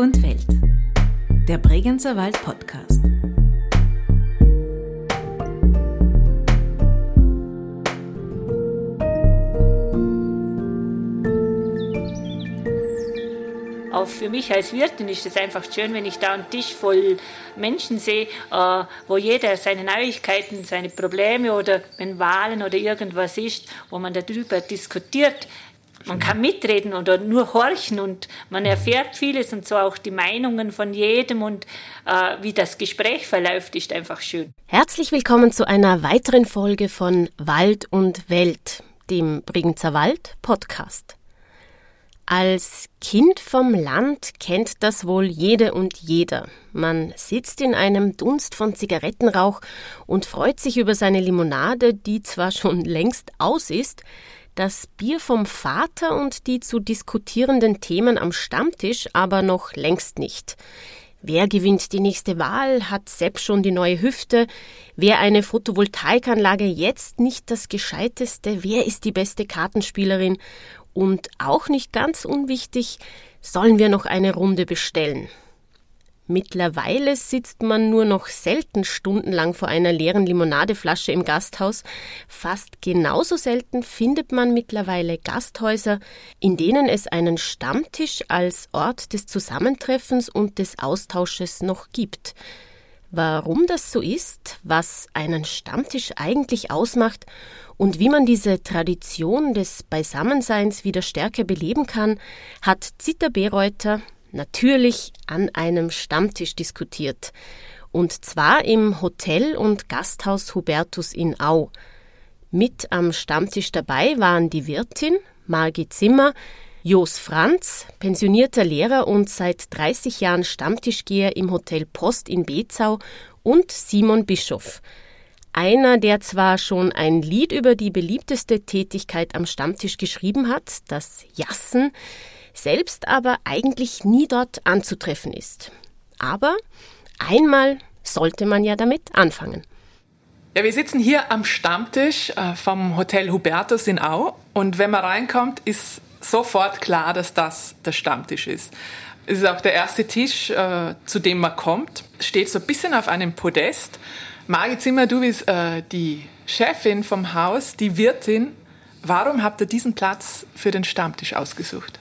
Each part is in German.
und Welt. Der Bregenzer Wald Podcast. Auch für mich als Wirtin ist es einfach schön, wenn ich da einen Tisch voll Menschen sehe, äh, wo jeder seine Neuigkeiten, seine Probleme oder wenn Wahlen oder irgendwas ist, wo man darüber diskutiert. Man kann mitreden oder nur horchen und man erfährt vieles und so auch die Meinungen von jedem und äh, wie das Gespräch verläuft, ist einfach schön. Herzlich willkommen zu einer weiteren Folge von Wald und Welt, dem Bregenzer Wald Podcast. Als Kind vom Land kennt das wohl jede und jeder. Man sitzt in einem Dunst von Zigarettenrauch und freut sich über seine Limonade, die zwar schon längst aus ist, das Bier vom Vater und die zu diskutierenden Themen am Stammtisch aber noch längst nicht. Wer gewinnt die nächste Wahl? Hat Sepp schon die neue Hüfte? Wer eine Photovoltaikanlage jetzt nicht das Gescheiteste? Wer ist die beste Kartenspielerin? Und auch nicht ganz unwichtig, sollen wir noch eine Runde bestellen. Mittlerweile sitzt man nur noch selten stundenlang vor einer leeren Limonadeflasche im Gasthaus. Fast genauso selten findet man mittlerweile Gasthäuser, in denen es einen Stammtisch als Ort des Zusammentreffens und des Austausches noch gibt. Warum das so ist, was einen Stammtisch eigentlich ausmacht und wie man diese Tradition des Beisammenseins wieder stärker beleben kann, hat Zita Bereuter natürlich an einem Stammtisch diskutiert. Und zwar im Hotel und Gasthaus Hubertus in Au. Mit am Stammtisch dabei waren die Wirtin, Margit Zimmer, Jos Franz, pensionierter Lehrer und seit 30 Jahren Stammtischgeher im Hotel Post in Bezau und Simon Bischof, einer, der zwar schon ein Lied über die beliebteste Tätigkeit am Stammtisch geschrieben hat, das Jassen, selbst aber eigentlich nie dort anzutreffen ist. Aber einmal sollte man ja damit anfangen. Ja, wir sitzen hier am Stammtisch äh, vom Hotel Hubertus in Au und wenn man reinkommt, ist sofort klar, dass das der Stammtisch ist. Es ist auch der erste Tisch, äh, zu dem man kommt, steht so ein bisschen auf einem Podest Margit Zimmer, du bist äh, die Chefin vom Haus, die Wirtin. Warum habt ihr diesen Platz für den Stammtisch ausgesucht?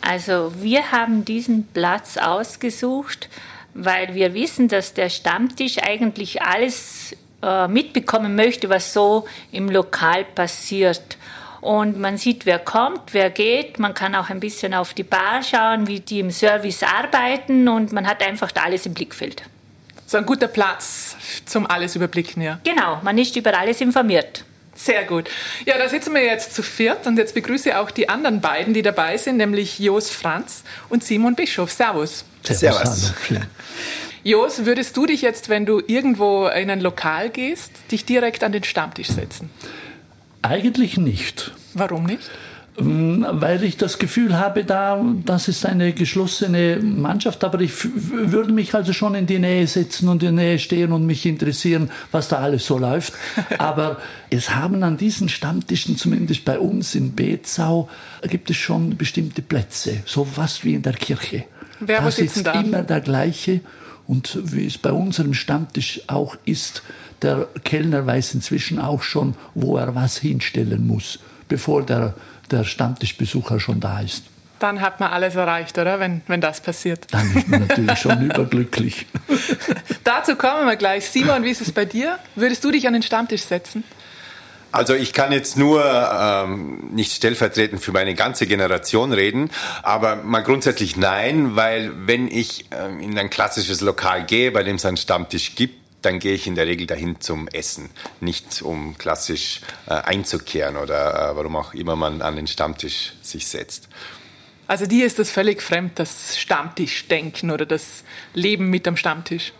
Also wir haben diesen Platz ausgesucht, weil wir wissen, dass der Stammtisch eigentlich alles äh, mitbekommen möchte, was so im Lokal passiert. Und man sieht, wer kommt, wer geht. Man kann auch ein bisschen auf die Bar schauen, wie die im Service arbeiten und man hat einfach da alles im Blickfeld so ein guter Platz zum alles überblicken, ja. Genau, man ist über alles informiert. Sehr gut. Ja, da sitzen wir jetzt zu viert und jetzt begrüße ich auch die anderen beiden, die dabei sind, nämlich Jos Franz und Simon Bischof. Servus. Servus. Servus. Jos, würdest du dich jetzt, wenn du irgendwo in ein Lokal gehst, dich direkt an den Stammtisch setzen? Eigentlich nicht. Warum nicht? Ähm, weil ich das Gefühl habe, da, das ist eine geschlossene Mannschaft, aber ich würde mich also schon in die Nähe setzen und in der Nähe stehen und mich interessieren, was da alles so läuft. Aber es haben an diesen Stammtischen, zumindest bei uns in Bezau, gibt es schon bestimmte Plätze, so was wie in der Kirche. Wer da sitzt da? immer der gleiche und wie es bei unserem Stammtisch auch ist, der Kellner weiß inzwischen auch schon, wo er was hinstellen muss, bevor der der Stammtischbesucher schon da ist. Dann hat man alles erreicht, oder? Wenn, wenn das passiert. Dann ist man natürlich schon überglücklich. Dazu kommen wir gleich. Simon, wie ist es bei dir? Würdest du dich an den Stammtisch setzen? Also ich kann jetzt nur ähm, nicht stellvertretend für meine ganze Generation reden, aber mal grundsätzlich nein, weil wenn ich ähm, in ein klassisches Lokal gehe, bei dem es einen Stammtisch gibt, dann gehe ich in der Regel dahin zum Essen, nicht um klassisch äh, einzukehren oder äh, warum auch immer man an den Stammtisch sich setzt. Also dir ist das völlig fremd, das Stammtischdenken oder das Leben mit am Stammtisch?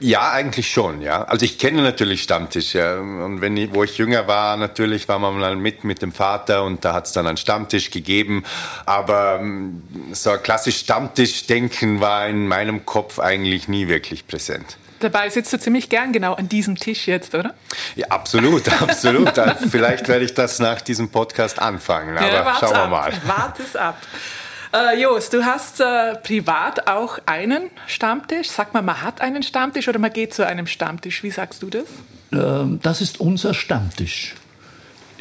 Ja, eigentlich schon, ja. Also ich kenne natürlich Stammtisch, ja. Und wenn ich, wo ich jünger war, natürlich war man mal mit mit dem Vater und da hat es dann einen Stammtisch gegeben. Aber mm, so ein klassisch Stammtischdenken war in meinem Kopf eigentlich nie wirklich präsent. Dabei sitzt du ziemlich gern genau an diesem Tisch jetzt, oder? Ja, absolut, absolut. Vielleicht werde ich das nach diesem Podcast anfangen, aber ja, schauen wir ab. mal. Wart es ab. Äh, Jos, du hast äh, privat auch einen Stammtisch. Sag mal, man hat einen Stammtisch oder man geht zu einem Stammtisch. Wie sagst du das? Ähm, das ist unser Stammtisch.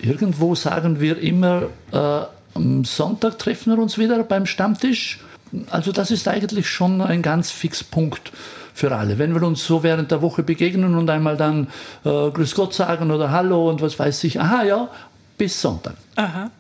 Irgendwo sagen wir immer, äh, am Sonntag treffen wir uns wieder beim Stammtisch. Also das ist eigentlich schon ein ganz Fixpunkt für alle. Wenn wir uns so während der Woche begegnen und einmal dann äh, Grüß Gott sagen oder Hallo und was weiß ich, aha ja, bis Sonntag. Aha.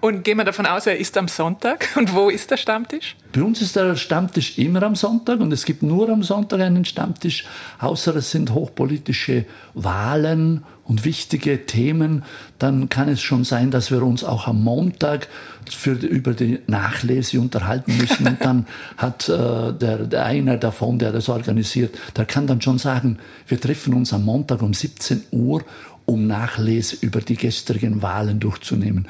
Und gehen wir davon aus, er ist am Sonntag. Und wo ist der Stammtisch? Bei uns ist der Stammtisch immer am Sonntag und es gibt nur am Sonntag einen Stammtisch, außer es sind hochpolitische Wahlen und wichtige Themen. Dann kann es schon sein, dass wir uns auch am Montag für, über die Nachlese unterhalten müssen. Und dann hat äh, der, der einer davon, der das organisiert, der kann dann schon sagen, wir treffen uns am Montag um 17 Uhr, um Nachlese über die gestrigen Wahlen durchzunehmen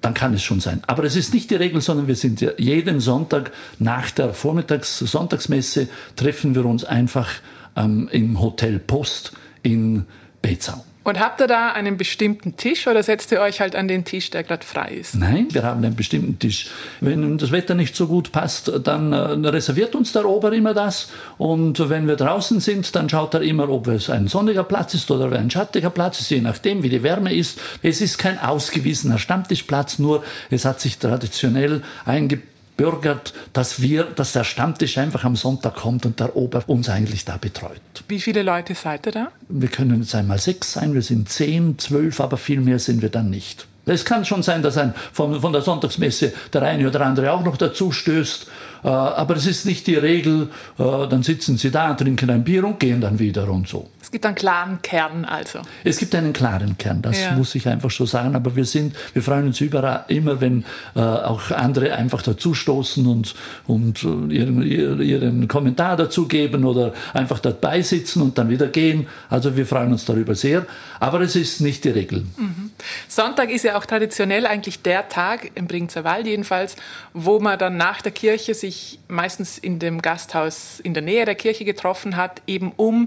dann kann es schon sein. Aber es ist nicht die Regel, sondern wir sind ja jeden Sonntag nach der Vormittags-, Sonntagsmesse treffen wir uns einfach ähm, im Hotel Post in Bezau. Und habt ihr da einen bestimmten Tisch oder setzt ihr euch halt an den Tisch, der gerade frei ist? Nein, wir haben einen bestimmten Tisch. Wenn das Wetter nicht so gut passt, dann äh, reserviert uns der Ober immer das. Und wenn wir draußen sind, dann schaut er immer, ob es ein sonniger Platz ist oder ein schattiger Platz ist, je nachdem, wie die Wärme ist. Es ist kein ausgewiesener Stammtischplatz, nur es hat sich traditionell eingebaut eingebürgert, dass wir, dass der Stammtisch einfach am Sonntag kommt und der Ober uns eigentlich da betreut. Wie viele Leute seid ihr da? Wir können jetzt einmal sechs sein, wir sind zehn, zwölf, aber viel mehr sind wir dann nicht. Es kann schon sein, dass ein, von, von der Sonntagsmesse der eine oder andere auch noch dazu stößt. Äh, aber es ist nicht die Regel. Äh, dann sitzen sie da, trinken ein Bier und gehen dann wieder und so. Es gibt einen klaren Kern also. Es gibt einen klaren Kern, das ja. muss ich einfach so sagen. Aber wir sind, wir freuen uns überall, immer, wenn äh, auch andere einfach dazustoßen und, und ihren, ihren Kommentar dazugeben oder einfach dabei sitzen und dann wieder gehen. Also wir freuen uns darüber sehr. Aber es ist nicht die Regel. Mhm. Sonntag ist ja auch traditionell eigentlich der Tag, im Bringzer Wald jedenfalls, wo man dann nach der Kirche sich meistens in dem Gasthaus in der Nähe der Kirche getroffen hat, eben um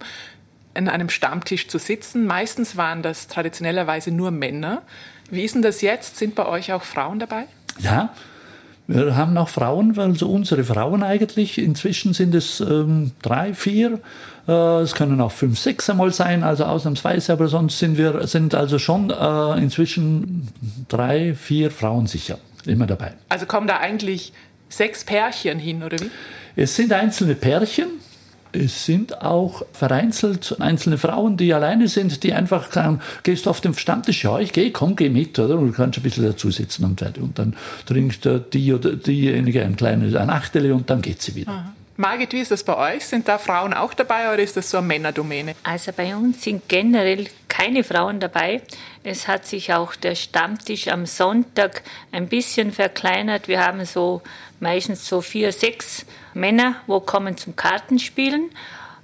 an einem Stammtisch zu sitzen. Meistens waren das traditionellerweise nur Männer. Wie ist denn das jetzt? Sind bei euch auch Frauen dabei? Ja, wir haben auch Frauen, also unsere Frauen eigentlich. Inzwischen sind es ähm, drei, vier. Äh, es können auch fünf, sechs einmal sein, also ausnahmsweise, aber sonst sind wir sind also schon äh, inzwischen drei, vier Frauen sicher immer dabei. Also kommen da eigentlich sechs Pärchen hin, oder wie? Es sind einzelne Pärchen. Es sind auch vereinzelt einzelne Frauen, die alleine sind, die einfach sagen, gehst du auf den Stammtisch? Ja, ich gehe, komm, geh mit, oder? Und du kannst ein bisschen dazu sitzen und, und dann trinkt die oder diejenige ein kleines, ein Achtele und dann geht sie wieder. Aha. Margit, wie ist das bei euch? Sind da Frauen auch dabei oder ist das so eine Männerdomäne? Also bei uns sind generell keine Frauen dabei. Es hat sich auch der Stammtisch am Sonntag ein bisschen verkleinert. Wir haben so meistens so vier, sechs Männer, wo kommen zum Kartenspielen.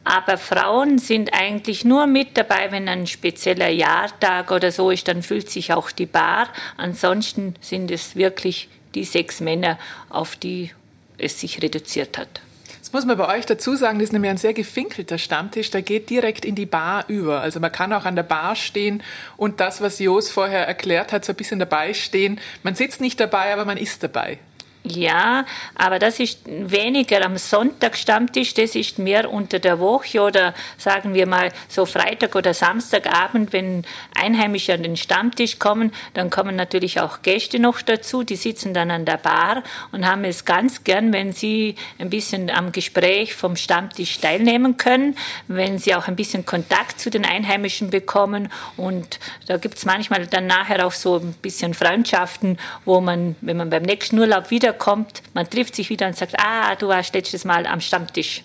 Aber Frauen sind eigentlich nur mit dabei, wenn ein spezieller Jahrtag oder so ist, dann füllt sich auch die Bar. Ansonsten sind es wirklich die sechs Männer, auf die es sich reduziert hat. Das muss man bei euch dazu sagen, das ist nämlich ein sehr gefinkelter Stammtisch, der geht direkt in die Bar über. Also man kann auch an der Bar stehen und das, was Jos vorher erklärt hat, so ein bisschen dabei stehen. Man sitzt nicht dabei, aber man ist dabei. Ja, aber das ist weniger am Sonntag Stammtisch, das ist mehr unter der Woche oder sagen wir mal so Freitag oder Samstagabend, wenn Einheimische an den Stammtisch kommen, dann kommen natürlich auch Gäste noch dazu, die sitzen dann an der Bar und haben es ganz gern, wenn sie ein bisschen am Gespräch vom Stammtisch teilnehmen können, wenn sie auch ein bisschen Kontakt zu den Einheimischen bekommen und da gibt es manchmal dann nachher auch so ein bisschen Freundschaften, wo man, wenn man beim nächsten Urlaub wieder kommt, man trifft sich wieder und sagt, ah, du warst letztes Mal am Stammtisch.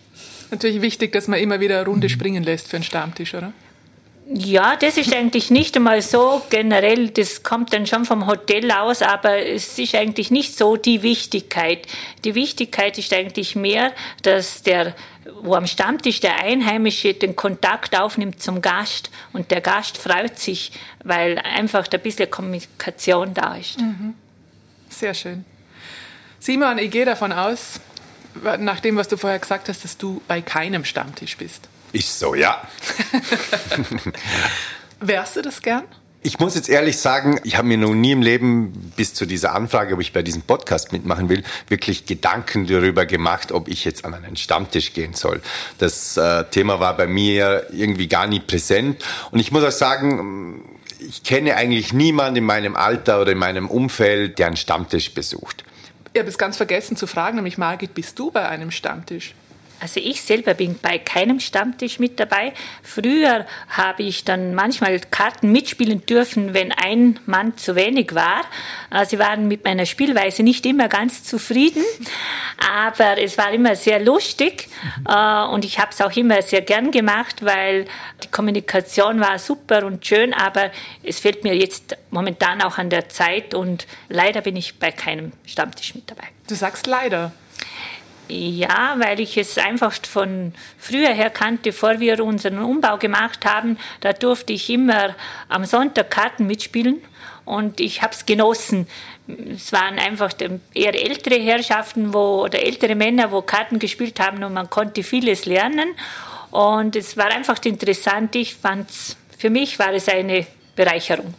Natürlich wichtig, dass man immer wieder eine Runde springen lässt für einen Stammtisch, oder? Ja, das ist eigentlich nicht einmal so generell, das kommt dann schon vom Hotel aus, aber es ist eigentlich nicht so die Wichtigkeit. Die Wichtigkeit ist eigentlich mehr, dass der, wo am Stammtisch der Einheimische den Kontakt aufnimmt zum Gast und der Gast freut sich, weil einfach ein bisschen Kommunikation da ist. Mhm. Sehr schön. Simon, ich gehe davon aus, nach dem, was du vorher gesagt hast, dass du bei keinem Stammtisch bist. Ich so, ja. Wärst du das gern? Ich muss jetzt ehrlich sagen, ich habe mir noch nie im Leben bis zu dieser Anfrage, ob ich bei diesem Podcast mitmachen will, wirklich Gedanken darüber gemacht, ob ich jetzt an einen Stammtisch gehen soll. Das äh, Thema war bei mir irgendwie gar nie präsent. Und ich muss auch sagen, ich kenne eigentlich niemanden in meinem Alter oder in meinem Umfeld, der einen Stammtisch besucht. Ich habe es ganz vergessen zu fragen, nämlich Margit, bist du bei einem Stammtisch? Also ich selber bin bei keinem Stammtisch mit dabei. Früher habe ich dann manchmal Karten mitspielen dürfen, wenn ein Mann zu wenig war. Äh, sie waren mit meiner Spielweise nicht immer ganz zufrieden, aber es war immer sehr lustig äh, und ich habe es auch immer sehr gern gemacht, weil die Kommunikation war super und schön, aber es fehlt mir jetzt momentan auch an der Zeit und leider bin ich bei keinem Stammtisch mit dabei. Du sagst leider. Ja, weil ich es einfach von früher her kannte, bevor wir unseren Umbau gemacht haben. Da durfte ich immer am Sonntag Karten mitspielen und ich habe es genossen. Es waren einfach eher ältere Herrschaften wo, oder ältere Männer, wo Karten gespielt haben und man konnte vieles lernen. Und es war einfach interessant. Ich fand's, für mich war es eine Bereicherung.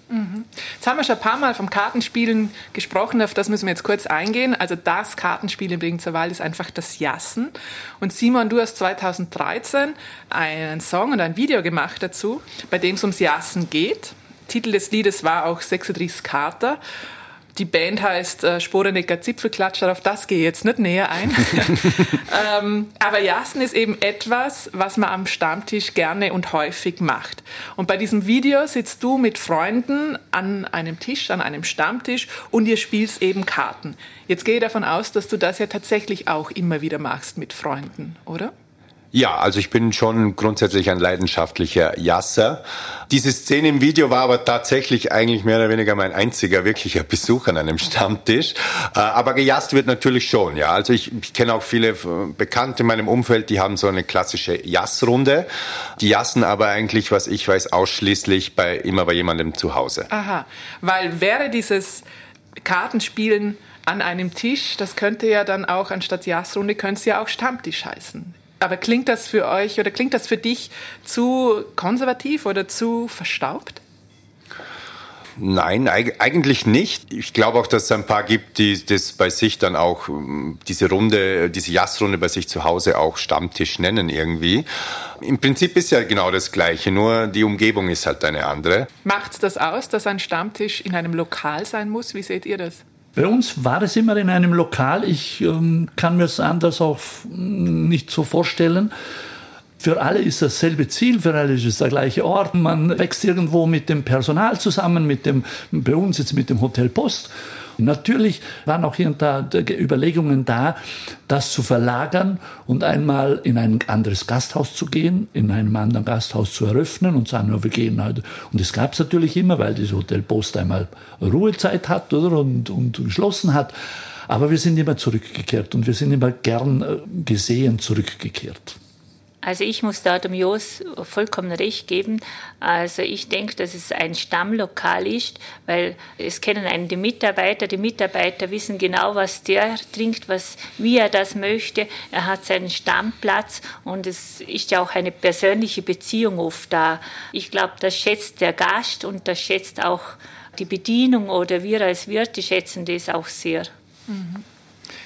Jetzt haben wir schon ein paar Mal vom Kartenspielen gesprochen, auf das müssen wir jetzt kurz eingehen. Also das Kartenspiel im Bregenzer Wald ist einfach das Jassen. Und Simon, du hast 2013 einen Song und ein Video gemacht dazu, bei dem es ums Jassen geht. Titel des Liedes war auch 36 Kater. Die Band heißt äh, Sporenecker Zipfelklatscher, auf das gehe ich jetzt nicht näher ein. ähm, aber Jassen ist eben etwas, was man am Stammtisch gerne und häufig macht. Und bei diesem Video sitzt du mit Freunden an einem Tisch, an einem Stammtisch und ihr spielst eben Karten. Jetzt gehe ich davon aus, dass du das ja tatsächlich auch immer wieder machst mit Freunden, oder? Ja, also ich bin schon grundsätzlich ein leidenschaftlicher Jasser. Diese Szene im Video war aber tatsächlich eigentlich mehr oder weniger mein einziger wirklicher Besuch an einem Stammtisch. Äh, aber gejasst wird natürlich schon, ja. Also ich, ich kenne auch viele äh, Bekannte in meinem Umfeld, die haben so eine klassische Jassrunde. Die jassen aber eigentlich, was ich weiß, ausschließlich bei, immer bei jemandem zu Hause. Aha, weil wäre dieses Kartenspielen an einem Tisch, das könnte ja dann auch anstatt Jassrunde, könnte es ja auch Stammtisch heißen. Aber klingt das für euch oder klingt das für dich zu konservativ oder zu verstaubt? Nein, eigentlich nicht. Ich glaube auch, dass es ein paar gibt, die das bei sich dann auch ähm, diese Runde, diese Jassrunde bei sich zu Hause auch Stammtisch nennen irgendwie. Im Prinzip ist ja genau das Gleiche, nur die Umgebung ist halt eine andere. Macht es das aus, dass ein Stammtisch in einem Lokal sein muss? Wie seht ihr das? Bei uns war es immer in einem Lokal. Ich ähm, kann mir es anders auch nicht so vorstellen. Für alle ist dasselbe Ziel, für alle ist es der gleiche Ort. Man wächst irgendwo mit dem Personal zusammen, mit dem, bei uns jetzt mit dem Hotel Post. Natürlich waren auch hier und da Überlegungen da, das zu verlagern und einmal in ein anderes Gasthaus zu gehen, in einem anderen Gasthaus zu eröffnen und sagen, wir gehen halt. Und das gab es natürlich immer, weil das Hotel Post einmal Ruhezeit hat oder, und, und geschlossen hat. Aber wir sind immer zurückgekehrt und wir sind immer gern äh, gesehen zurückgekehrt. Also ich muss da dem Jos vollkommen recht geben. Also ich denke, dass es ein Stammlokal ist, weil es kennen einen die Mitarbeiter. Die Mitarbeiter wissen genau, was der trinkt, was, wie er das möchte. Er hat seinen Stammplatz und es ist ja auch eine persönliche Beziehung oft da. Ich glaube, das schätzt der Gast und das schätzt auch die Bedienung oder wir als Wirte schätzen das auch sehr. Mhm.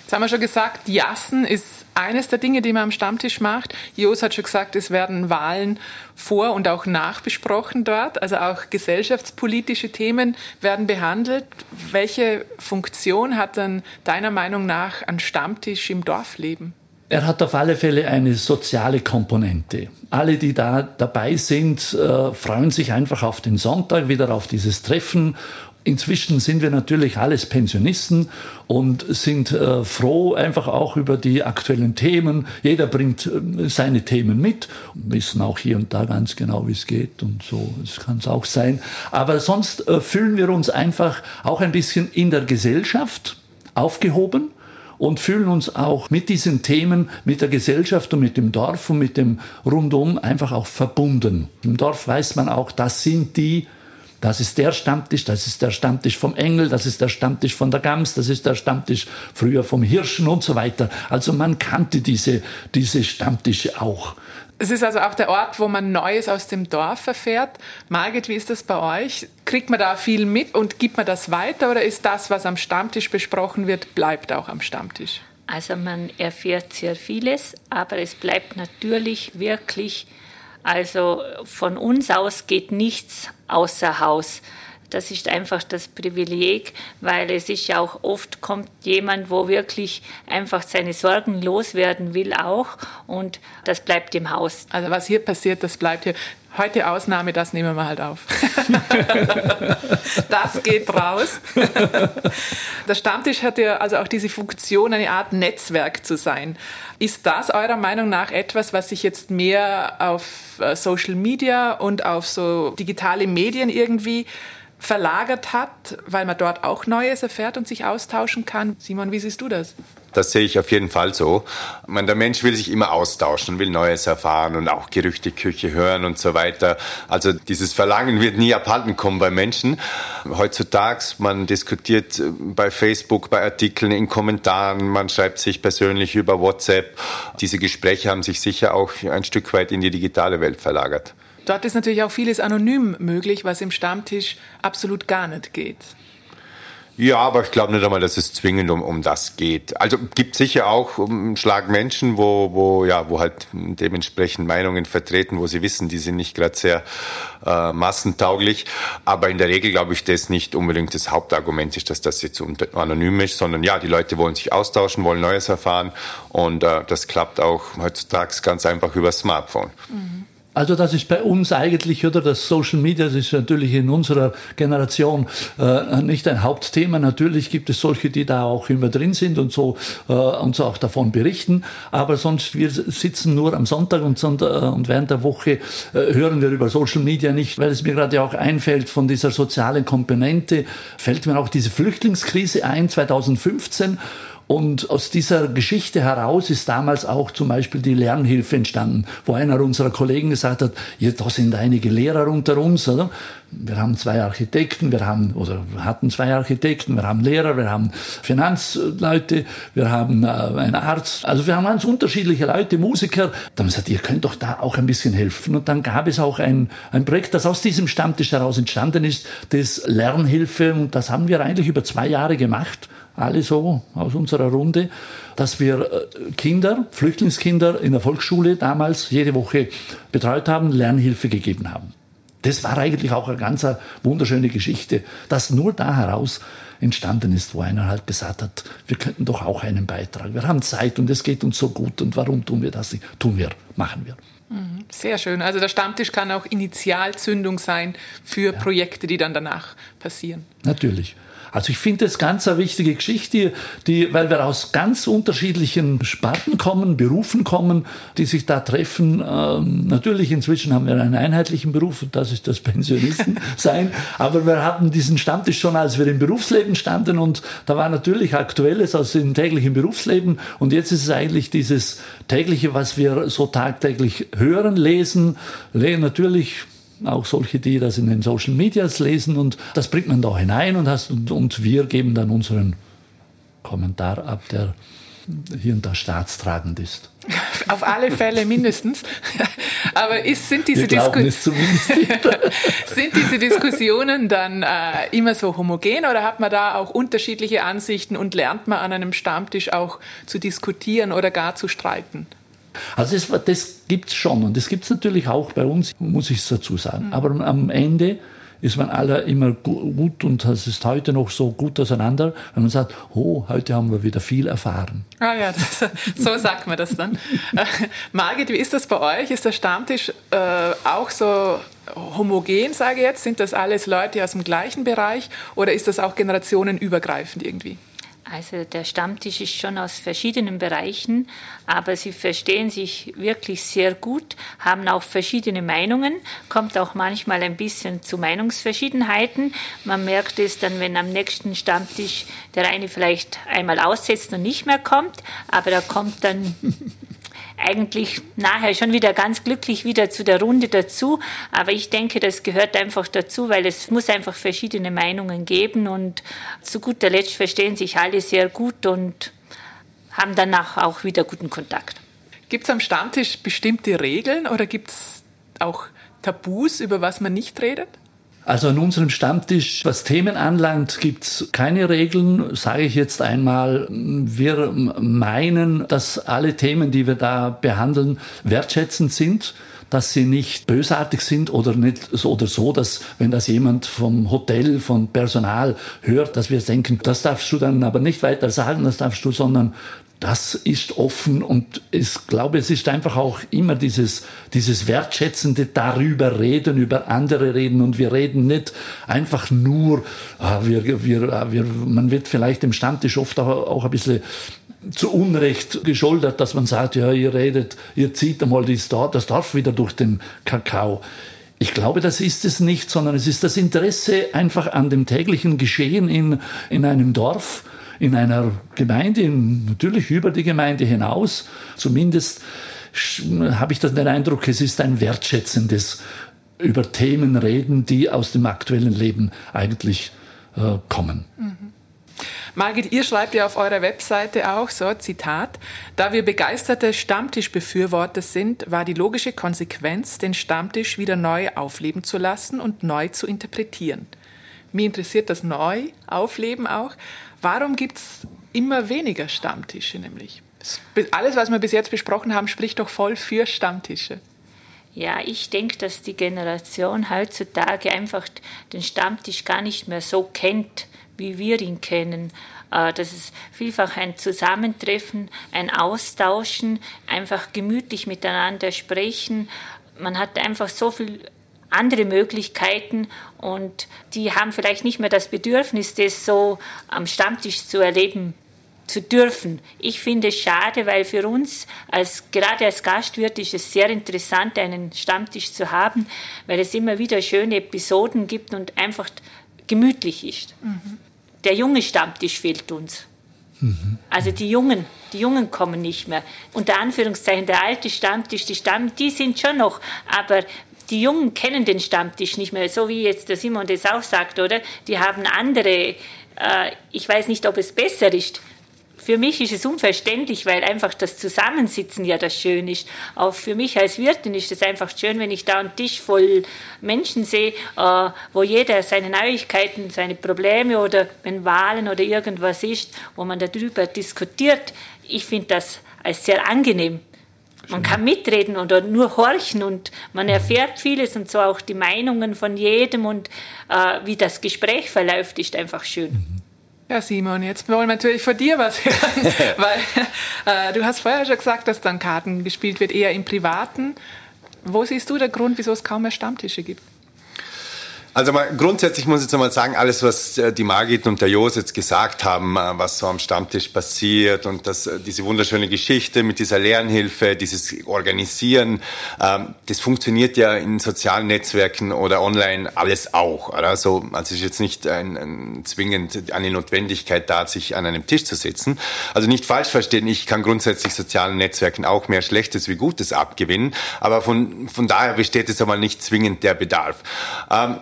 Jetzt haben wir schon gesagt, Jassen ist eines der Dinge, die man am Stammtisch macht. Jos hat schon gesagt, es werden Wahlen vor und auch nachbesprochen dort. Also auch gesellschaftspolitische Themen werden behandelt. Welche Funktion hat dann deiner Meinung nach ein Stammtisch im Dorfleben? Er hat auf alle Fälle eine soziale Komponente. Alle, die da dabei sind, äh, freuen sich einfach auf den Sonntag, wieder auf dieses Treffen Inzwischen sind wir natürlich alles Pensionisten und sind äh, froh einfach auch über die aktuellen Themen. Jeder bringt äh, seine Themen mit, wissen auch hier und da ganz genau, wie es geht und so es kann es auch sein. Aber sonst äh, fühlen wir uns einfach auch ein bisschen in der Gesellschaft aufgehoben und fühlen uns auch mit diesen Themen, mit der Gesellschaft und mit dem Dorf und mit dem Rundum einfach auch verbunden. Im Dorf weiß man auch, das sind die, das ist der Stammtisch, das ist der Stammtisch vom Engel, das ist der Stammtisch von der Gams, das ist der Stammtisch früher vom Hirschen und so weiter. Also man kannte diese, diese Stammtische auch. Es ist also auch der Ort, wo man Neues aus dem Dorf erfährt. Margit, wie ist das bei euch? Kriegt man da viel mit und gibt man das weiter oder ist das, was am Stammtisch besprochen wird, bleibt auch am Stammtisch? Also man erfährt sehr vieles, aber es bleibt natürlich wirklich, also von uns aus geht nichts außer Haus. Das ist einfach das Privileg, weil es ist ja auch oft kommt jemand, wo wirklich einfach seine Sorgen loswerden will auch und das bleibt im Haus. Also was hier passiert, das bleibt hier. Heute Ausnahme, das nehmen wir halt auf. das geht raus. Der Stammtisch hat ja also auch diese Funktion, eine Art Netzwerk zu sein. Ist das eurer Meinung nach etwas, was sich jetzt mehr auf äh, Social Media und auf so digitale Medien irgendwie verlagert hat, weil man dort auch Neues erfährt und sich austauschen kann. Simon, wie siehst du das? Das sehe ich auf jeden Fall so. meine, der Mensch will sich immer austauschen, will Neues erfahren und auch Gerüchteküche hören und so weiter. Also dieses Verlangen wird nie abhanden kommen bei Menschen. Heutzutage, man diskutiert bei Facebook, bei Artikeln, in Kommentaren, man schreibt sich persönlich über WhatsApp. Diese Gespräche haben sich sicher auch ein Stück weit in die digitale Welt verlagert. Dort ist natürlich auch vieles anonym möglich, was im Stammtisch absolut gar nicht geht. Ja, aber ich glaube nicht einmal, dass es zwingend um, um das geht. Also gibt sicher auch um Schlag Menschen, wo, wo, ja, wo halt dementsprechend Meinungen vertreten, wo sie wissen, die sind nicht gerade sehr äh, massentauglich. Aber in der Regel glaube ich, dass nicht unbedingt das Hauptargument ist, dass das jetzt anonym ist, sondern ja, die Leute wollen sich austauschen, wollen Neues erfahren und äh, das klappt auch heutzutage ganz einfach über Smartphone. Mhm. Also das ist bei uns eigentlich, oder das Social Media, das ist natürlich in unserer Generation äh, nicht ein Hauptthema. Natürlich gibt es solche, die da auch immer drin sind und so äh, und so auch davon berichten. Aber sonst, wir sitzen nur am Sonntag und, Sonntag, äh, und während der Woche äh, hören wir über Social Media nicht, weil es mir gerade auch einfällt von dieser sozialen Komponente, fällt mir auch diese Flüchtlingskrise ein, 2015 und aus dieser Geschichte heraus ist damals auch zum Beispiel die Lernhilfe entstanden, wo einer unserer Kollegen gesagt hat, ja, da sind einige Lehrer unter uns, oder? Wir haben zwei Architekten, wir haben, oder hatten zwei Architekten, wir haben Lehrer, wir haben Finanzleute, wir haben äh, einen Arzt. Also wir haben ganz unterschiedliche Leute, Musiker. Da haben wir gesagt, ihr könnt doch da auch ein bisschen helfen. Und dann gab es auch ein, ein Projekt, das aus diesem Stammtisch heraus entstanden ist, das Lernhilfe. Und das haben wir eigentlich über zwei Jahre gemacht alle so aus unserer Runde, dass wir äh, Kinder, Flüchtlingskinder in der Volksschule damals jede Woche betreut haben, Lernhilfe gegeben haben. Das war eigentlich auch eine ganz wunderschöne Geschichte, dass nur da heraus entstanden ist, wo einer halt gesagt hat, wir könnten doch auch einen Beitrag. Wir haben Zeit und es geht uns so gut und warum tun wir das nicht? Tun wir, machen wir. Mhm. Sehr schön. Also der Stammtisch kann auch Initialzündung sein für ja. Projekte, die dann danach passieren. Natürlich. Also ich finde das ganz eine wichtige Geschichte, die, weil wir aus ganz unterschiedlichen Sparten kommen, Berufen kommen, die sich da treffen. Ähm, natürlich inzwischen haben wir einen einheitlichen Beruf und das ist das Pensionisten sein. Aber wir hatten diesen Stammtisch schon, als wir im Berufsleben standen und da war natürlich Aktuelles aus dem täglichen Berufsleben und jetzt ist es eigentlich dieses tägliche, was wir so tagtäglich hören, lesen, natürlich auch solche, die das in den Social Medias lesen und das bringt man da hinein und, hast, und, und wir geben dann unseren Kommentar ab, der hier und da staatstragend ist. Auf alle Fälle mindestens. Aber ist, sind, diese sind diese Diskussionen dann äh, immer so homogen oder hat man da auch unterschiedliche Ansichten und lernt man an einem Stammtisch auch zu diskutieren oder gar zu streiten? Also das, das gibt es schon und das gibt es natürlich auch bei uns, muss ich dazu sagen. Mhm. Aber am Ende ist man alle immer gut und das ist heute noch so gut auseinander, wenn man sagt, oh, heute haben wir wieder viel erfahren. Ah ja, das, so sagt man das dann. Äh, Margit, wie ist das bei euch? Ist der Stammtisch äh, auch so homogen, sage ich jetzt? Sind das alles Leute aus dem gleichen Bereich oder ist das auch generationenübergreifend irgendwie? Also der Stammtisch ist schon aus verschiedenen Bereichen, aber sie verstehen sich wirklich sehr gut, haben auch verschiedene Meinungen, kommt auch manchmal ein bisschen zu Meinungsverschiedenheiten. Man merkt es dann, wenn am nächsten Stammtisch der eine vielleicht einmal aussetzt und nicht mehr kommt, aber da kommt dann eigentlich nachher schon wieder ganz glücklich wieder zu der Runde dazu. Aber ich denke, das gehört einfach dazu, weil es muss einfach verschiedene Meinungen geben und zu guter Letzt verstehen sich alle sehr gut und haben danach auch wieder guten Kontakt. Gibt es am Stammtisch bestimmte Regeln oder gibt es auch Tabus, über was man nicht redet? Also an unserem Stammtisch, was Themen anlangt, gibt's keine Regeln, sage ich jetzt einmal. Wir meinen, dass alle Themen, die wir da behandeln, wertschätzend sind dass sie nicht bösartig sind oder nicht so oder so, dass wenn das jemand vom Hotel, vom Personal hört, dass wir denken, das darfst du dann aber nicht weiter sagen, das darfst du, sondern das ist offen und ich glaube, es ist einfach auch immer dieses, dieses wertschätzende darüber reden, über andere reden und wir reden nicht einfach nur, ah, wir, wir, ah, wir, man wird vielleicht im Stammtisch oft auch, auch ein bisschen zu Unrecht geschuldet, dass man sagt, ja, ihr redet, ihr zieht einmal das, das darf wieder durch den Kakao. Ich glaube, das ist es nicht, sondern es ist das Interesse einfach an dem täglichen Geschehen in, in einem Dorf in einer Gemeinde, natürlich über die Gemeinde hinaus, zumindest habe ich den Eindruck, es ist ein wertschätzendes über Themen reden, die aus dem aktuellen Leben eigentlich äh, kommen. Mhm. Margit, ihr schreibt ja auf eurer Webseite auch so, Zitat, da wir begeisterte Stammtischbefürworter sind, war die logische Konsequenz, den Stammtisch wieder neu aufleben zu lassen und neu zu interpretieren. Mir interessiert das neu aufleben auch. Warum gibt es immer weniger Stammtische nämlich? Alles, was wir bis jetzt besprochen haben, spricht doch voll für Stammtische. Ja, ich denke, dass die Generation heutzutage einfach den Stammtisch gar nicht mehr so kennt, wie wir ihn kennen. Äh, das ist vielfach ein Zusammentreffen, ein Austauschen, einfach gemütlich miteinander sprechen. Man hat einfach so viel andere Möglichkeiten und die haben vielleicht nicht mehr das Bedürfnis, das so am Stammtisch zu erleben zu dürfen. Ich finde es schade, weil für uns als gerade als Gastwirt ist es sehr interessant, einen Stammtisch zu haben, weil es immer wieder schöne Episoden gibt und einfach gemütlich ist. Mhm. Der junge Stammtisch fehlt uns. Mhm. Also die Jungen, die Jungen kommen nicht mehr. Unter Anführungszeichen der alte Stammtisch, die Stamm, die sind schon noch, aber die Jungen kennen den Stammtisch nicht mehr, so wie jetzt der Simon das auch sagt, oder? Die haben andere, äh, ich weiß nicht, ob es besser ist. Für mich ist es unverständlich, weil einfach das Zusammensitzen ja das schön ist. Auch für mich als Wirtin ist es einfach schön, wenn ich da einen Tisch voll Menschen sehe, äh, wo jeder seine Neuigkeiten, seine Probleme oder wenn Wahlen oder irgendwas ist, wo man darüber diskutiert. Ich finde das als sehr angenehm. Man kann mitreden oder nur horchen und man erfährt vieles und so auch die Meinungen von jedem und äh, wie das Gespräch verläuft, ist einfach schön. Mhm. Ja, Simon, jetzt wollen wir natürlich von dir was hören, weil äh, du hast vorher schon gesagt, dass dann Karten gespielt wird, eher im Privaten. Wo siehst du den Grund, wieso es kaum mehr Stammtische gibt? Also mal, grundsätzlich muss ich jetzt einmal sagen, alles, was äh, die Margit und der Jos jetzt gesagt haben, äh, was so am Stammtisch passiert und das, äh, diese wunderschöne Geschichte mit dieser Lernhilfe, dieses Organisieren, ähm, das funktioniert ja in sozialen Netzwerken oder online alles auch. Oder? Also, also ist jetzt nicht ein, ein zwingend eine Notwendigkeit da, sich an einem Tisch zu sitzen. Also nicht falsch verstehen, ich kann grundsätzlich sozialen Netzwerken auch mehr Schlechtes wie Gutes abgewinnen, aber von, von daher besteht es einmal nicht zwingend der Bedarf. Ähm,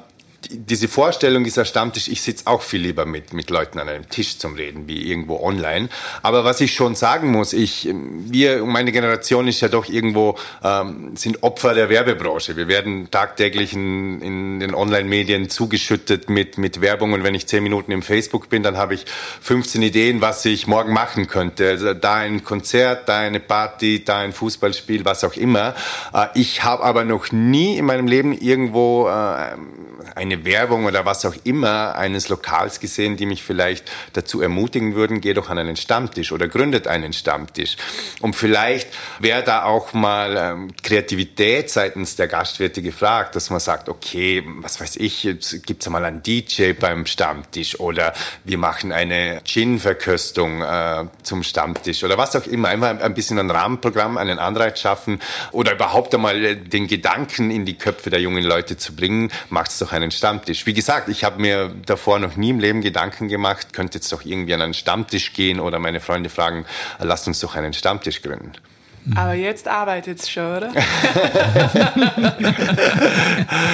diese Vorstellung, dieser Stammtisch, ich sitze auch viel lieber mit, mit Leuten an einem Tisch zum Reden, wie irgendwo online. Aber was ich schon sagen muss, ich, wir, meine Generation ist ja doch irgendwo, ähm, sind Opfer der Werbebranche. Wir werden tagtäglich in, in den Online-Medien zugeschüttet mit, mit Werbung und wenn ich zehn Minuten im Facebook bin, dann habe ich 15 Ideen, was ich morgen machen könnte. Also da ein Konzert, da eine Party, da ein Fußballspiel, was auch immer. Äh, ich habe aber noch nie in meinem Leben irgendwo äh, eine Werbung oder was auch immer eines Lokals gesehen, die mich vielleicht dazu ermutigen würden, geh doch an einen Stammtisch oder gründet einen Stammtisch. Und vielleicht wäre da auch mal ähm, Kreativität seitens der Gastwirte gefragt, dass man sagt, okay, was weiß ich, gibt's mal einen DJ beim Stammtisch oder wir machen eine Gin-Verköstung äh, zum Stammtisch oder was auch immer. Einfach ein bisschen ein Rahmenprogramm, einen Anreiz schaffen oder überhaupt einmal den Gedanken in die Köpfe der jungen Leute zu bringen, macht's doch einen Stammtisch. Wie gesagt, ich habe mir davor noch nie im Leben Gedanken gemacht, könnte jetzt doch irgendwie an einen Stammtisch gehen oder meine Freunde fragen, lasst uns doch einen Stammtisch gründen. Aber jetzt arbeitet es schon, oder?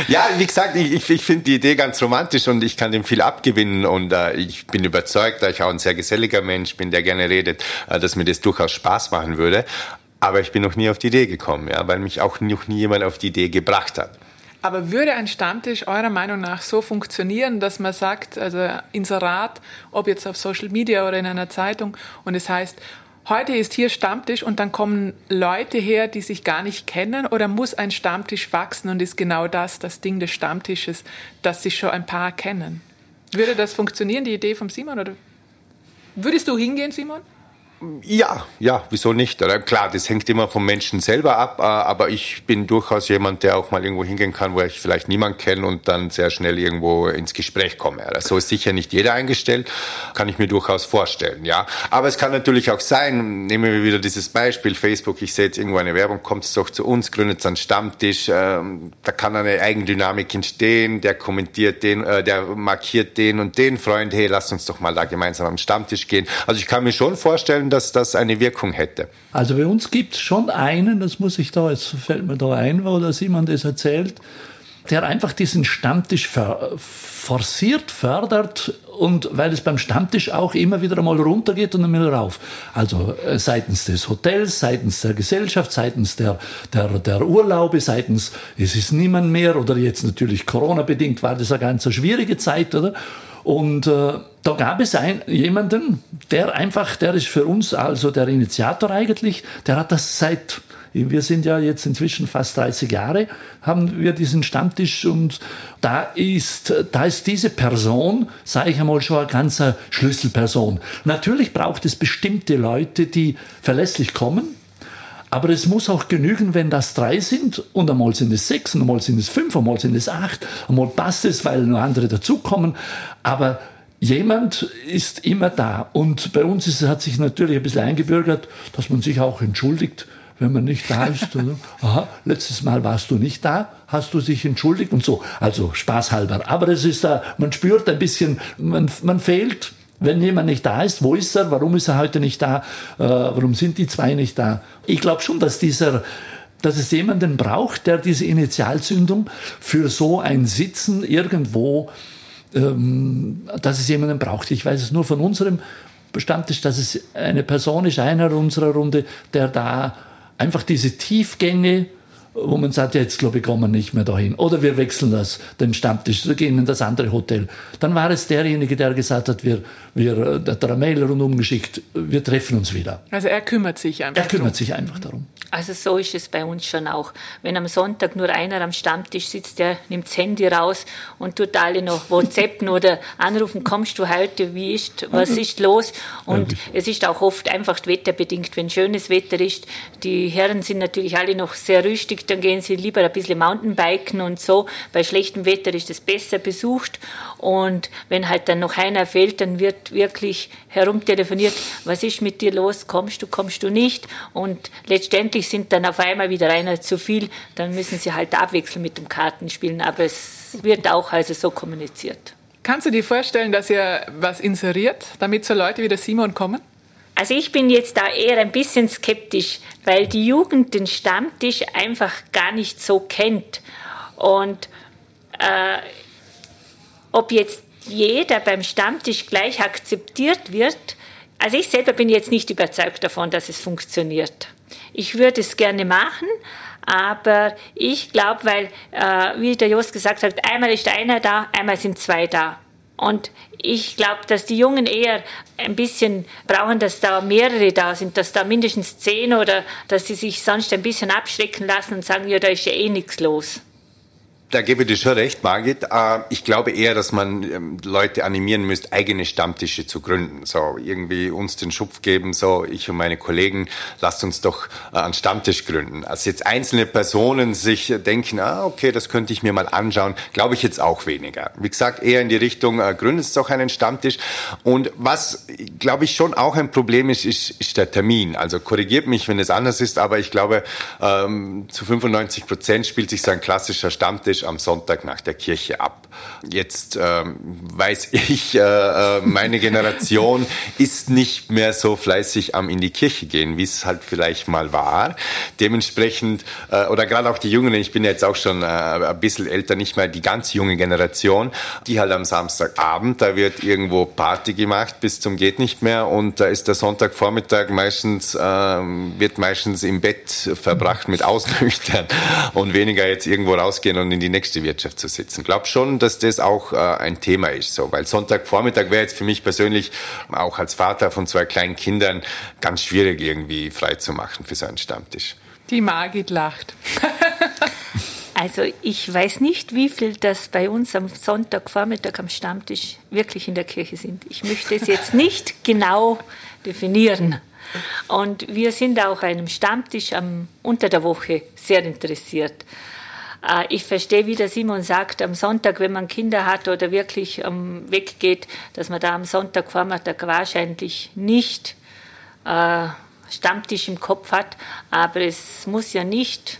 ja, wie gesagt, ich, ich finde die Idee ganz romantisch und ich kann dem viel abgewinnen und äh, ich bin überzeugt, da ich auch ein sehr geselliger Mensch bin, der gerne redet, äh, dass mir das durchaus Spaß machen würde. Aber ich bin noch nie auf die Idee gekommen, ja, weil mich auch noch nie jemand auf die Idee gebracht hat. Aber würde ein Stammtisch eurer Meinung nach so funktionieren, dass man sagt, also Inserat, ob jetzt auf Social Media oder in einer Zeitung, und es heißt, heute ist hier Stammtisch und dann kommen Leute her, die sich gar nicht kennen, oder muss ein Stammtisch wachsen und ist genau das, das Ding des Stammtisches, dass sich schon ein paar kennen? Würde das funktionieren, die Idee vom Simon? Oder würdest du hingehen, Simon? Ja, ja, wieso nicht? Klar, das hängt immer vom Menschen selber ab, äh, aber ich bin durchaus jemand, der auch mal irgendwo hingehen kann, wo ich vielleicht niemand kenne und dann sehr schnell irgendwo ins Gespräch komme. So ist sicher nicht jeder eingestellt, kann ich mir durchaus vorstellen, ja. Aber es kann natürlich auch sein, nehmen wir wieder dieses Beispiel, Facebook, ich sehe jetzt irgendwo eine Werbung, kommt es doch zu uns, gründet einen Stammtisch, ähm, da kann eine Eigendynamik entstehen, der kommentiert den, äh, der markiert den und den Freund, hey, lass uns doch mal da gemeinsam am Stammtisch gehen. Also ich kann mir schon vorstellen, dass das eine Wirkung hätte. Also bei uns gibt es schon einen, das muss ich da, jetzt fällt mir da ein, wo der Simon das erzählt, der einfach diesen Stammtisch forciert, fördert und weil es beim Stammtisch auch immer wieder einmal runtergeht und wieder rauf. Also äh, seitens des Hotels, seitens der Gesellschaft, seitens der, der, der Urlaube, seitens es ist niemand mehr oder jetzt natürlich Corona-bedingt war das eine ganz schwierige Zeit, oder? Und äh, da gab es ein, jemanden, der einfach, der ist für uns also der Initiator eigentlich, der hat das seit, wir sind ja jetzt inzwischen fast 30 Jahre, haben wir diesen Stammtisch und da ist, da ist diese Person, sage ich einmal schon, eine ganz Schlüsselperson. Natürlich braucht es bestimmte Leute, die verlässlich kommen, aber es muss auch genügen, wenn das drei sind und einmal sind es sechs und einmal sind es fünf, einmal sind es acht, einmal passt es, weil nur andere dazukommen. Aber jemand ist immer da. Und bei uns ist, hat sich natürlich ein bisschen eingebürgert, dass man sich auch entschuldigt, wenn man nicht da ist. Aha, letztes Mal warst du nicht da, hast du sich entschuldigt und so. Also spaßhalber. Aber es ist da, man spürt ein bisschen, man, man fehlt wenn jemand nicht da ist, wo ist er? Warum ist er heute nicht da? Äh, warum sind die zwei nicht da? Ich glaube schon, dass dieser dass es jemanden braucht, der diese Initialzündung für so ein Sitzen irgendwo, ähm, dass es jemanden braucht. Ich weiß es nur von unserem Bestandtisch, dass es eine Person ist, einer unserer Runde, der da einfach diese Tiefgänge wo man sagt, jetzt glaube ich, kommen wir nicht mehr dahin. Oder wir wechseln das, den Stammtisch, wir gehen in das andere Hotel. Dann war es derjenige, der gesagt hat, wir, wir, der hat eine Mail rundum geschickt, wir treffen uns wieder. Also er kümmert sich einfach Er kümmert darum. sich einfach darum. Also so ist es bei uns schon auch. Wenn am Sonntag nur einer am Stammtisch sitzt, der nimmt das Handy raus und tut alle noch WhatsAppen oder anrufen, kommst du heute, wie ist, was ist los? Und es ist auch oft einfach wetterbedingt, wenn schönes Wetter ist. Die Herren sind natürlich alle noch sehr rüstig, dann gehen sie lieber ein bisschen Mountainbiken und so. Bei schlechtem Wetter ist es besser besucht. Und wenn halt dann noch einer fehlt, dann wird wirklich herumtelefoniert, was ist mit dir los, kommst du, kommst du nicht? Und letztendlich sind dann auf einmal wieder einer zu viel, dann müssen sie halt abwechseln mit dem Kartenspielen, aber es wird auch also so kommuniziert. Kannst du dir vorstellen, dass ihr was inseriert, damit so Leute wie der Simon kommen? Also ich bin jetzt da eher ein bisschen skeptisch, weil die Jugend den Stammtisch einfach gar nicht so kennt. Und äh, ob jetzt jeder beim Stammtisch gleich akzeptiert wird, also ich selber bin jetzt nicht überzeugt davon, dass es funktioniert. Ich würde es gerne machen, aber ich glaube, weil, äh, wie der Jos gesagt hat, einmal ist einer da, einmal sind zwei da. Und ich glaube, dass die Jungen eher ein bisschen brauchen, dass da mehrere da sind, dass da mindestens zehn oder dass sie sich sonst ein bisschen abschrecken lassen und sagen, ja, da ist ja eh nichts los. Da gebe ich dir schon recht, Margit. Äh, ich glaube eher, dass man ähm, Leute animieren müsste, eigene Stammtische zu gründen. So irgendwie uns den Schupf geben, so ich und meine Kollegen, lasst uns doch äh, einen Stammtisch gründen. Als jetzt einzelne Personen sich denken, ah, okay, das könnte ich mir mal anschauen, glaube ich jetzt auch weniger. Wie gesagt, eher in die Richtung, äh, gründet doch einen Stammtisch. Und was, glaube ich, schon auch ein Problem ist, ist, ist der Termin. Also korrigiert mich, wenn es anders ist, aber ich glaube, ähm, zu 95 Prozent spielt sich so ein klassischer Stammtisch Stammtisch am Sonntag nach der Kirche ab. Jetzt ähm, weiß ich, äh, äh meine Generation ist nicht mehr so fleißig am in die Kirche gehen, wie es halt vielleicht mal war. Dementsprechend, äh, oder gerade auch die Jüngeren, ich bin jetzt auch schon äh, ein bisschen älter, nicht mehr die ganz junge Generation, die halt am Samstagabend, da wird irgendwo Party gemacht bis zum geht nicht mehr und da ist der Sonntagvormittag meistens, ähm, wird meistens im Bett verbracht mit Ausnüchtern und weniger jetzt irgendwo rausgehen und in die nächste Wirtschaft zu sitzen. Glaub schon, dass das auch äh, ein Thema ist, so, weil Sonntagvormittag wäre jetzt für mich persönlich auch als Vater von zwei kleinen Kindern ganz schwierig irgendwie frei zu machen für so einen Stammtisch. Die Margit lacht. Also ich weiß nicht, wie viel das bei uns am Sonntagvormittag am Stammtisch wirklich in der Kirche sind. Ich möchte es jetzt nicht genau definieren. Und wir sind auch einem Stammtisch am, unter der Woche sehr interessiert. Äh, ich verstehe, wie der Simon sagt, am Sonntag, wenn man Kinder hat oder wirklich weggeht, dass man da am Sonntagvormittag wahrscheinlich nicht äh, Stammtisch im Kopf hat. Aber es muss ja nicht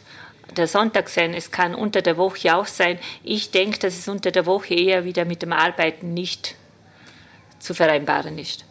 der Sonntag sein, es kann unter der Woche auch sein. Ich denke, dass es unter der Woche eher wieder mit dem Arbeiten nicht zu vereinbaren ist.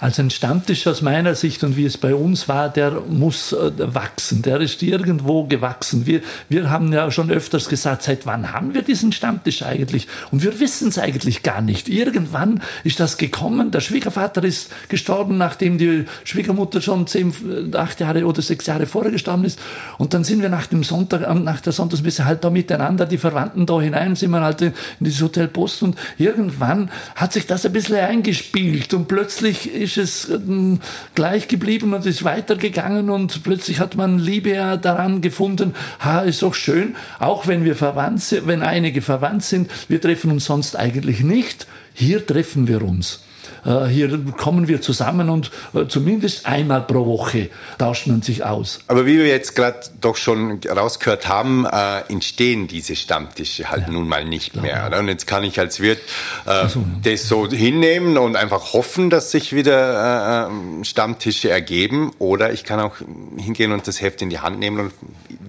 Also ein Stammtisch aus meiner Sicht und wie es bei uns war, der muss äh, wachsen, der ist irgendwo gewachsen. Wir, wir haben ja schon öfters gesagt, seit wann haben wir diesen Stammtisch eigentlich? Und wir wissen es eigentlich gar nicht. Irgendwann ist das gekommen, der Schwiegervater ist gestorben, nachdem die Schwiegermutter schon zehn, acht Jahre oder sechs Jahre vorher gestorben ist. Und dann sind wir nach dem Sonntag, äh, nach der Sonntagsmesse halt da miteinander, die Verwandten da hinein, sind wir halt in dieses Hotel Post und irgendwann hat sich das ein bisschen eingespielt und plötzlich plötzlich ist es ähm, gleich geblieben und ist weitergegangen und plötzlich hat man Liebe daran gefunden. Ha, ist doch schön, auch wenn wir verwandt sind, wenn einige verwandt sind, wir treffen uns sonst eigentlich nicht. Hier treffen wir uns. Äh, hier kommen wir zusammen und äh, zumindest einmal pro Woche tauscht man sich aus. Aber wie wir jetzt gerade doch schon rausgehört haben, äh, entstehen diese Stammtische halt ja. nun mal nicht mehr. Oder? Und jetzt kann ich als Wirt äh, so. das so hinnehmen und einfach hoffen, dass sich wieder äh, Stammtische ergeben. Oder ich kann auch hingehen und das Heft in die Hand nehmen und,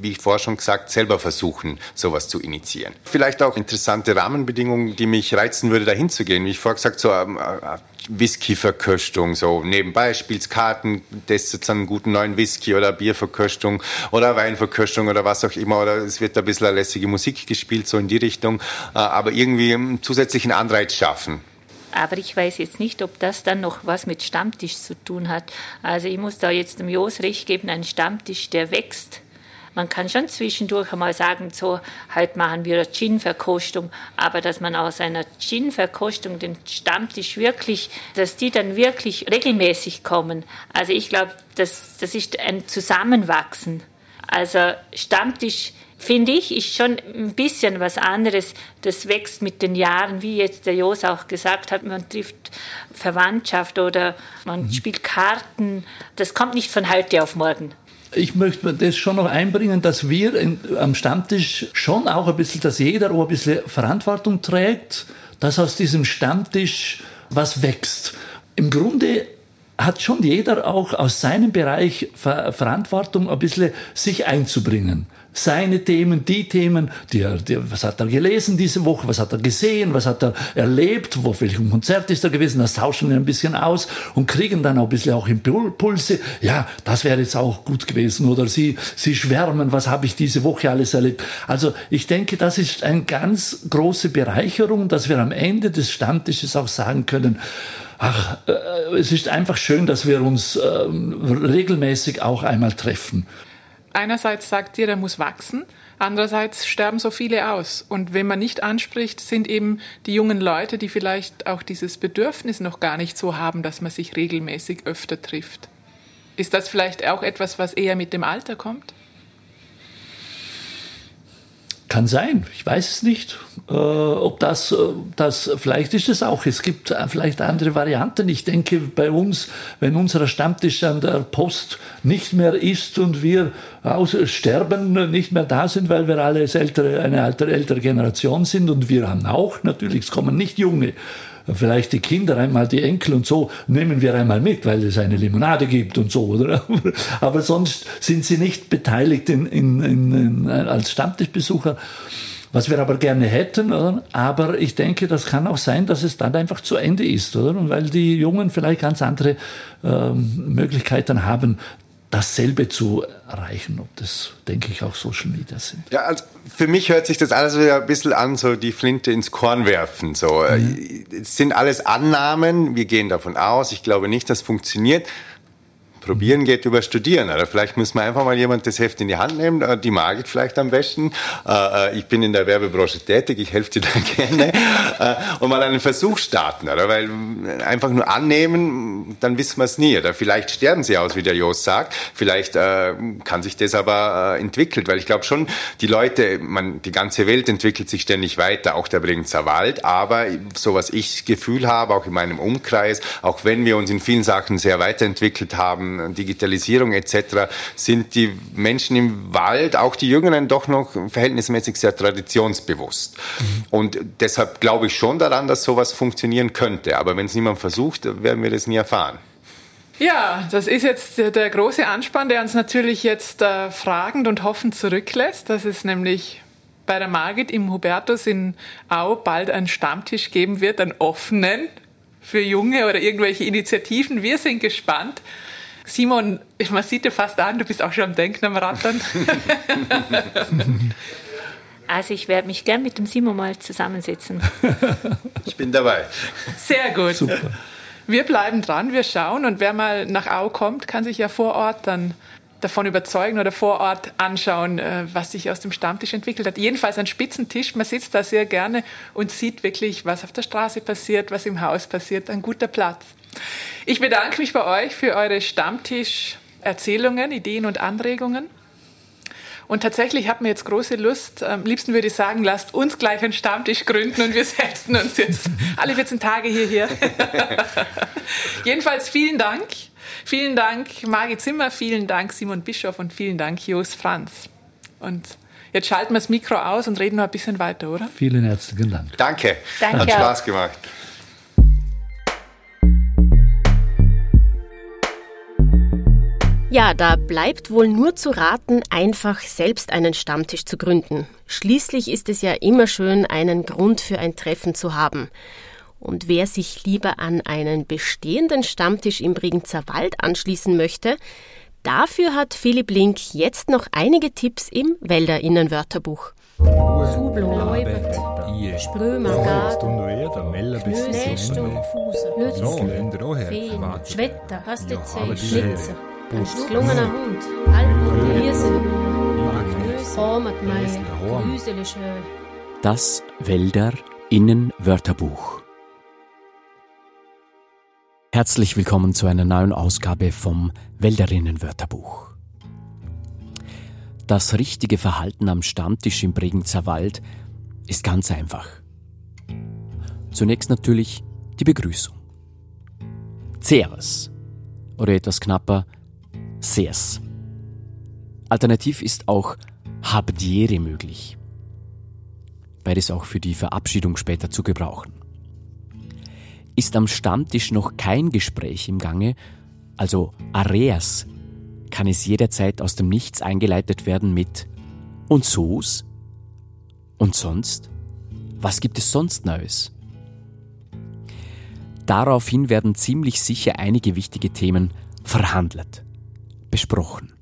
wie ich vorher schon gesagt, selber versuchen, sowas zu initiieren. Vielleicht auch interessante Rahmenbedingungen, die mich reizen würde, dahin zu gehen. Wie ich vorher gesagt, so ähm, äh, Whisky-Verköstung, so nebenbei spielst Karten, testet einen guten neuen Whisky oder Bierverköstung oder Weinverköstung oder was auch immer oder es wird ein bisschen lässige Musik gespielt, so in die Richtung, äh, aber irgendwie einen zusätzlichen Anreiz schaffen. Aber ich weiß jetzt nicht, ob das dann noch was mit Stammtisch zu tun hat. Also ich muss da jetzt dem Jos recht geben, ein Stammtisch, der wächst man kann schon zwischendurch einmal sagen, so, halt machen wir eine Gin-Verkostung, aber dass man aus einer Gin-Verkostung den Stammtisch wirklich, dass die dann wirklich regelmäßig kommen. Also ich glaube, das, das ist ein Zusammenwachsen. Also Stammtisch finde ich, ist schon ein bisschen was anderes. Das wächst mit den Jahren, wie jetzt der Jos auch gesagt hat, man trifft Verwandtschaft oder man mhm. spielt Karten. Das kommt nicht von heute auf morgen ich möchte das schon noch einbringen, dass wir in, am Stammtisch schon auch ein bisschen, dass jeder auch ein bisschen Verantwortung trägt, dass aus diesem Stammtisch was wächst. Im Grunde hat schon jeder auch aus seinem Bereich Ver Verantwortung ein bisschen sich einzubringen seine Themen, die Themen, die er, die, was hat er gelesen diese Woche, was hat er gesehen, was hat er erlebt, wo welchem Konzert ist er gewesen, das tauschen wir ein bisschen aus und kriegen dann auch ein bisschen auch Impulse, ja, das wäre jetzt auch gut gewesen oder? Sie, sie schwärmen, was habe ich diese Woche alles erlebt. Also ich denke, das ist eine ganz große Bereicherung, dass wir am Ende des Stammtisches auch sagen können, ach, äh, es ist einfach schön, dass wir uns äh, regelmäßig auch einmal treffen einerseits sagt ihr, der muss wachsen, andererseits sterben so viele aus. Und wenn man nicht anspricht, sind eben die jungen Leute, die vielleicht auch dieses Bedürfnis noch gar nicht so haben, dass man sich regelmäßig öfter trifft. Ist das vielleicht auch etwas, was eher mit dem Alter kommt? Kann sein, ich weiß es nicht. Äh, ob das, äh, das, vielleicht ist es auch. Es gibt äh, vielleicht andere Varianten. Ich denke, bei uns, wenn unser Stammtisch an der Post nicht mehr ist und wir aus sterben, nicht mehr da sind, weil wir alle ältere, eine ältere, ältere Generation sind und wir haben auch natürlich, es kommen nicht junge vielleicht die Kinder einmal, die Enkel und so, nehmen wir einmal mit, weil es eine Limonade gibt und so, oder? Aber sonst sind sie nicht beteiligt in, in, in, als Stammtischbesucher. was wir aber gerne hätten. Oder? Aber ich denke, das kann auch sein, dass es dann einfach zu Ende ist, oder? Und weil die Jungen vielleicht ganz andere ähm, Möglichkeiten haben, dasselbe zu erreichen, ob das, denke ich, auch Social Media sind. Ja, also für mich hört sich das alles wieder ein bisschen an, so die Flinte ins Korn werfen. So, mhm. es sind alles Annahmen, wir gehen davon aus, ich glaube nicht, dass funktioniert. Probieren geht über Studieren. Oder vielleicht muss man einfach mal jemand das Heft in die Hand nehmen. Äh, die mag ich vielleicht am besten. Äh, äh, ich bin in der Werbebranche tätig, ich helfe dir da gerne. Und mal einen Versuch starten. Oder? Weil einfach nur annehmen, dann wissen wir es nie. Oder vielleicht sterben sie aus, wie der Jos sagt. Vielleicht kann sich das aber entwickelt. Weil ich glaube schon, die Leute, man, die ganze Welt entwickelt sich ständig weiter, auch der Bregenzer Wald. Aber so was ich Gefühl habe, auch in meinem Umkreis, auch wenn wir uns in vielen Sachen sehr weiterentwickelt haben, Digitalisierung etc., sind die Menschen im Wald, auch die Jüngeren, doch noch verhältnismäßig sehr traditionsbewusst. Und deshalb glaube ich schon daran, dass sowas funktionieren könnte. Aber wenn es niemand versucht, werden wir das nie erfahren. Ja, das ist jetzt der große Anspann, der uns natürlich jetzt äh, fragend und hoffend zurücklässt. dass es nämlich bei der Margit im Hubertus in Au bald einen Stammtisch geben wird, einen offenen für Junge oder irgendwelche Initiativen. Wir sind gespannt. Simon, man sieht dir fast an, du bist auch schon am Denken, am Rattern. Also ich werde mich gern mit dem Simon mal zusammensetzen. Ich bin dabei. Sehr gut. Super. Wir bleiben dran, wir schauen und wer mal nach Au kommt, kann sich ja vor Ort dann davon überzeugen oder vor Ort anschauen, äh, was sich aus dem Stammtisch entwickelt hat. Jedenfalls ein Spitzentisch, man sitzt da sehr gerne und sieht wirklich, was auf der Straße passiert, was im Haus passiert. Ein guter Platz. Ich bedanke mich bei euch für eure Stammtisch-Erzählungen, Ideen und Anregungen. Und tatsächlich hat mir jetzt große Lust. Am liebsten würde ich sagen, lasst uns gleich einen Stammtisch gründen und wir setzen uns jetzt alle 14 Tage hierher. Jedenfalls vielen Dank. Vielen Dank, Margit Zimmer, vielen Dank, Simon Bischof und vielen Dank, Jos Franz. Und jetzt schalten wir das Mikro aus und reden noch ein bisschen weiter, oder? Vielen herzlichen Dank. Danke. Danke. Hat Spaß gemacht. Ja, da bleibt wohl nur zu raten, einfach selbst einen Stammtisch zu gründen. Schließlich ist es ja immer schön, einen Grund für ein Treffen zu haben. Und wer sich lieber an einen bestehenden Stammtisch im Bregenzer Wald anschließen möchte, dafür hat Philipp Link jetzt noch einige Tipps im Wälderinnenwörterbuch. Sprömer, Gelungener Hund, Alpen, Hirse, Das Wälder Innen Wörterbuch. Herzlich willkommen zu einer neuen Ausgabe vom Wälderinnen Wörterbuch. Das richtige Verhalten am Stammtisch im Bregenzer Wald ist ganz einfach. Zunächst natürlich die Begrüßung. Servus. Oder etwas knapper Sers. Alternativ ist auch Habdiere möglich. Beides auch für die Verabschiedung später zu gebrauchen. Ist am Stammtisch noch kein Gespräch im Gange, also Areas, kann es jederzeit aus dem Nichts eingeleitet werden mit Und so's? Und sonst? Was gibt es sonst Neues? Daraufhin werden ziemlich sicher einige wichtige Themen verhandelt besprochen.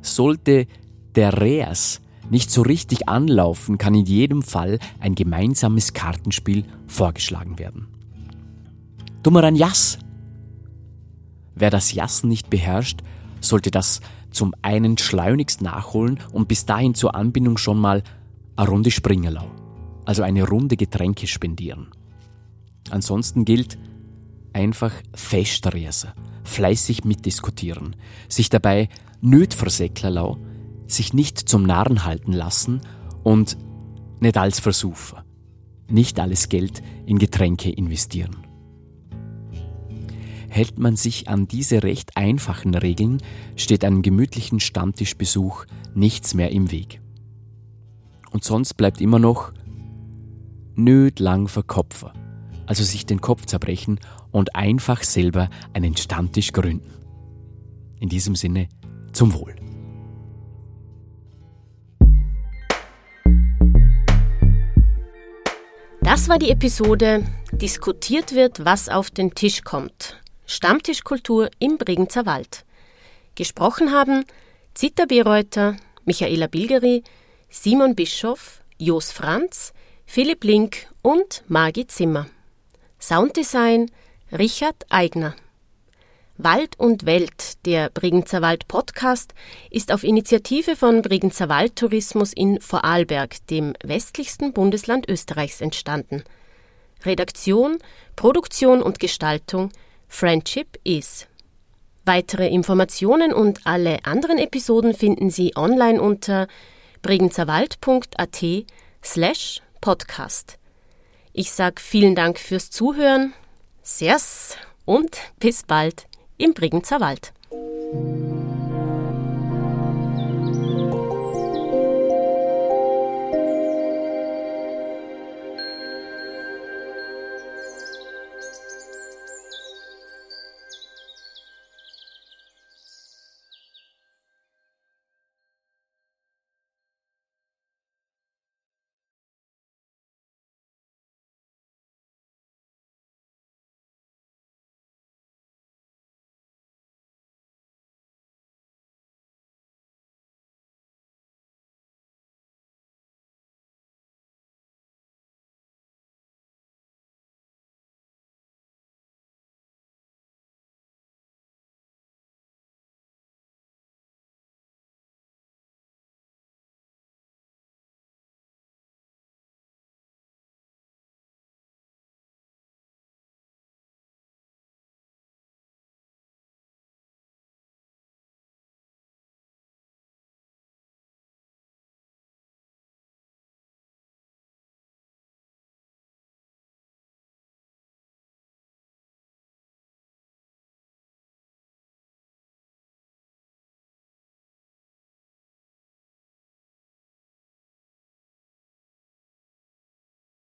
Sollte der Reas nicht so richtig anlaufen, kann in jedem Fall ein gemeinsames Kartenspiel vorgeschlagen werden. Dummer ein Jass. Wer das Jassen nicht beherrscht, sollte das zum einen schleunigst nachholen und bis dahin zur Anbindung schon mal eine Runde Springerlau, also eine Runde Getränke spendieren. Ansonsten gilt einfach Festrese fleißig mitdiskutieren, sich dabei nöt versäcklerlau, sich nicht zum Narren halten lassen und nicht als versuchen, nicht alles Geld in Getränke investieren. Hält man sich an diese recht einfachen Regeln, steht einem gemütlichen Stammtischbesuch nichts mehr im Weg. Und sonst bleibt immer noch nöt lang verkopfen, also sich den Kopf zerbrechen und einfach selber einen Stammtisch gründen. In diesem Sinne, zum Wohl. Das war die Episode Diskutiert wird, was auf den Tisch kommt. Stammtischkultur im Bregenzer Wald. Gesprochen haben Zita Bereuter, Michaela Bilgeri, Simon Bischoff, Jos Franz, Philipp Link und Margit Zimmer. Sounddesign Richard Eigner. Wald und Welt, der Bregenzer Wald Podcast, ist auf Initiative von Bregenzer Wald Tourismus in Vorarlberg, dem westlichsten Bundesland Österreichs, entstanden. Redaktion, Produktion und Gestaltung Friendship is. Weitere Informationen und alle anderen Episoden finden Sie online unter bregenzerwald.at slash podcast. Ich sage vielen Dank fürs Zuhören, Sers und bis bald im Bregenzer Wald.